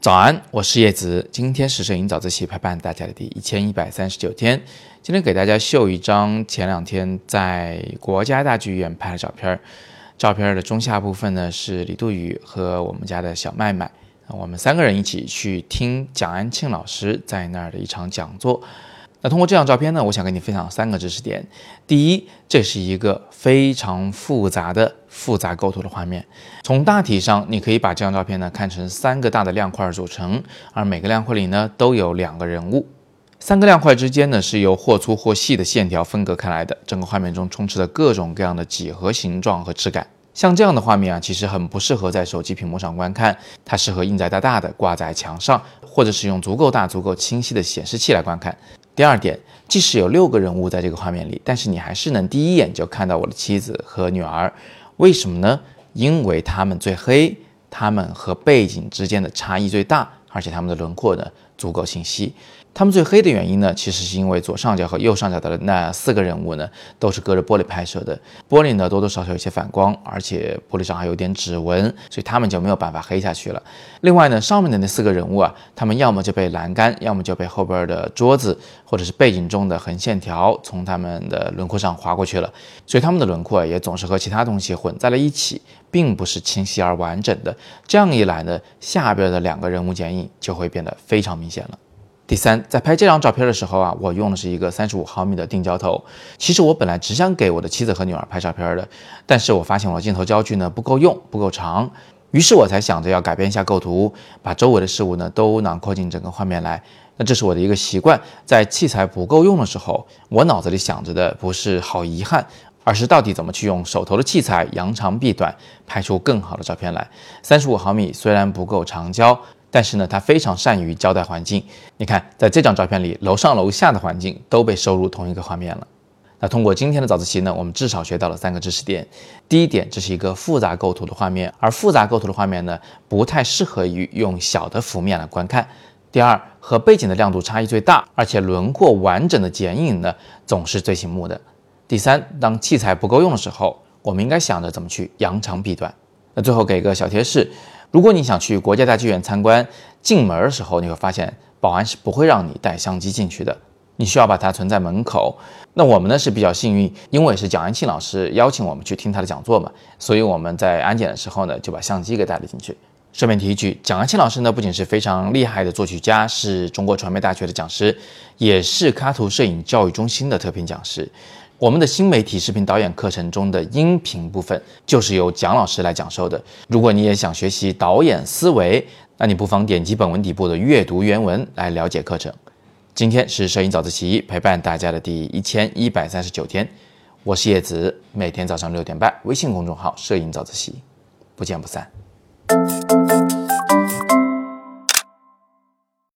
早安，我是叶子。今天是摄影早自习陪伴大家的第一千一百三十九天。今天给大家秀一张前两天在国家大剧院拍的照片儿。照片的中下部分呢是李杜宇和我们家的小麦麦，我们三个人一起去听蒋安庆老师在那儿的一场讲座。那通过这张照片呢，我想跟你分享三个知识点。第一，这是一个非常复杂的复杂构图的画面。从大体上，你可以把这张照片呢看成三个大的亮块组成，而每个亮块里呢都有两个人物。三个亮块之间呢是由或粗或细的线条分隔开来的。整个画面中充斥着各种各样的几何形状和质感。像这样的画面啊，其实很不适合在手机屏幕上观看，它适合印在大大的挂在墙上，或者使用足够大、足够清晰的显示器来观看。第二点，即使有六个人物在这个画面里，但是你还是能第一眼就看到我的妻子和女儿。为什么呢？因为他们最黑，他们和背景之间的差异最大，而且他们的轮廓呢足够清晰。他们最黑的原因呢，其实是因为左上角和右上角的那四个人物呢，都是隔着玻璃拍摄的，玻璃呢多多少少有些反光，而且玻璃上还有点指纹，所以他们就没有办法黑下去了。另外呢，上面的那四个人物啊，他们要么就被栏杆，要么就被后边的桌子或者是背景中的横线条从他们的轮廓上划过去了，所以他们的轮廓也总是和其他东西混在了一起，并不是清晰而完整的。这样一来呢，下边的两个人物剪影就会变得非常明明显了。第三，在拍这张照片的时候啊，我用的是一个三十五毫米的定焦头。其实我本来只想给我的妻子和女儿拍照片的，但是我发现我的镜头焦距呢不够用，不够长，于是我才想着要改变一下构图，把周围的事物呢都囊括进整个画面来。那这是我的一个习惯，在器材不够用的时候，我脑子里想着的不是好遗憾，而是到底怎么去用手头的器材扬长避短，拍出更好的照片来。三十五毫米虽然不够长焦。但是呢，他非常善于交代环境。你看，在这张照片里，楼上楼下的环境都被收入同一个画面了。那通过今天的早自习呢，我们至少学到了三个知识点。第一点，这是一个复杂构图的画面，而复杂构图的画面呢，不太适合于用小的幅面来观看。第二，和背景的亮度差异最大，而且轮廓完整的剪影呢，总是最醒目的。第三，当器材不够用的时候，我们应该想着怎么去扬长避短。那最后给一个小贴士。如果你想去国家大剧院参观，进门的时候你会发现保安是不会让你带相机进去的，你需要把它存在门口。那我们呢是比较幸运，因为是蒋安庆老师邀请我们去听他的讲座嘛，所以我们在安检的时候呢就把相机给带了进去。顺便提一句，蒋安庆老师呢不仅是非常厉害的作曲家，是中国传媒大学的讲师，也是喀图摄影教育中心的特聘讲师。我们的新媒体视频导演课程中的音频部分就是由蒋老师来讲授的。如果你也想学习导演思维，那你不妨点击本文底部的阅读原文来了解课程。今天是摄影早自习陪伴大家的第一千一百三十九天，我是叶子，每天早上六点半，微信公众号“摄影早自习”，不见不散。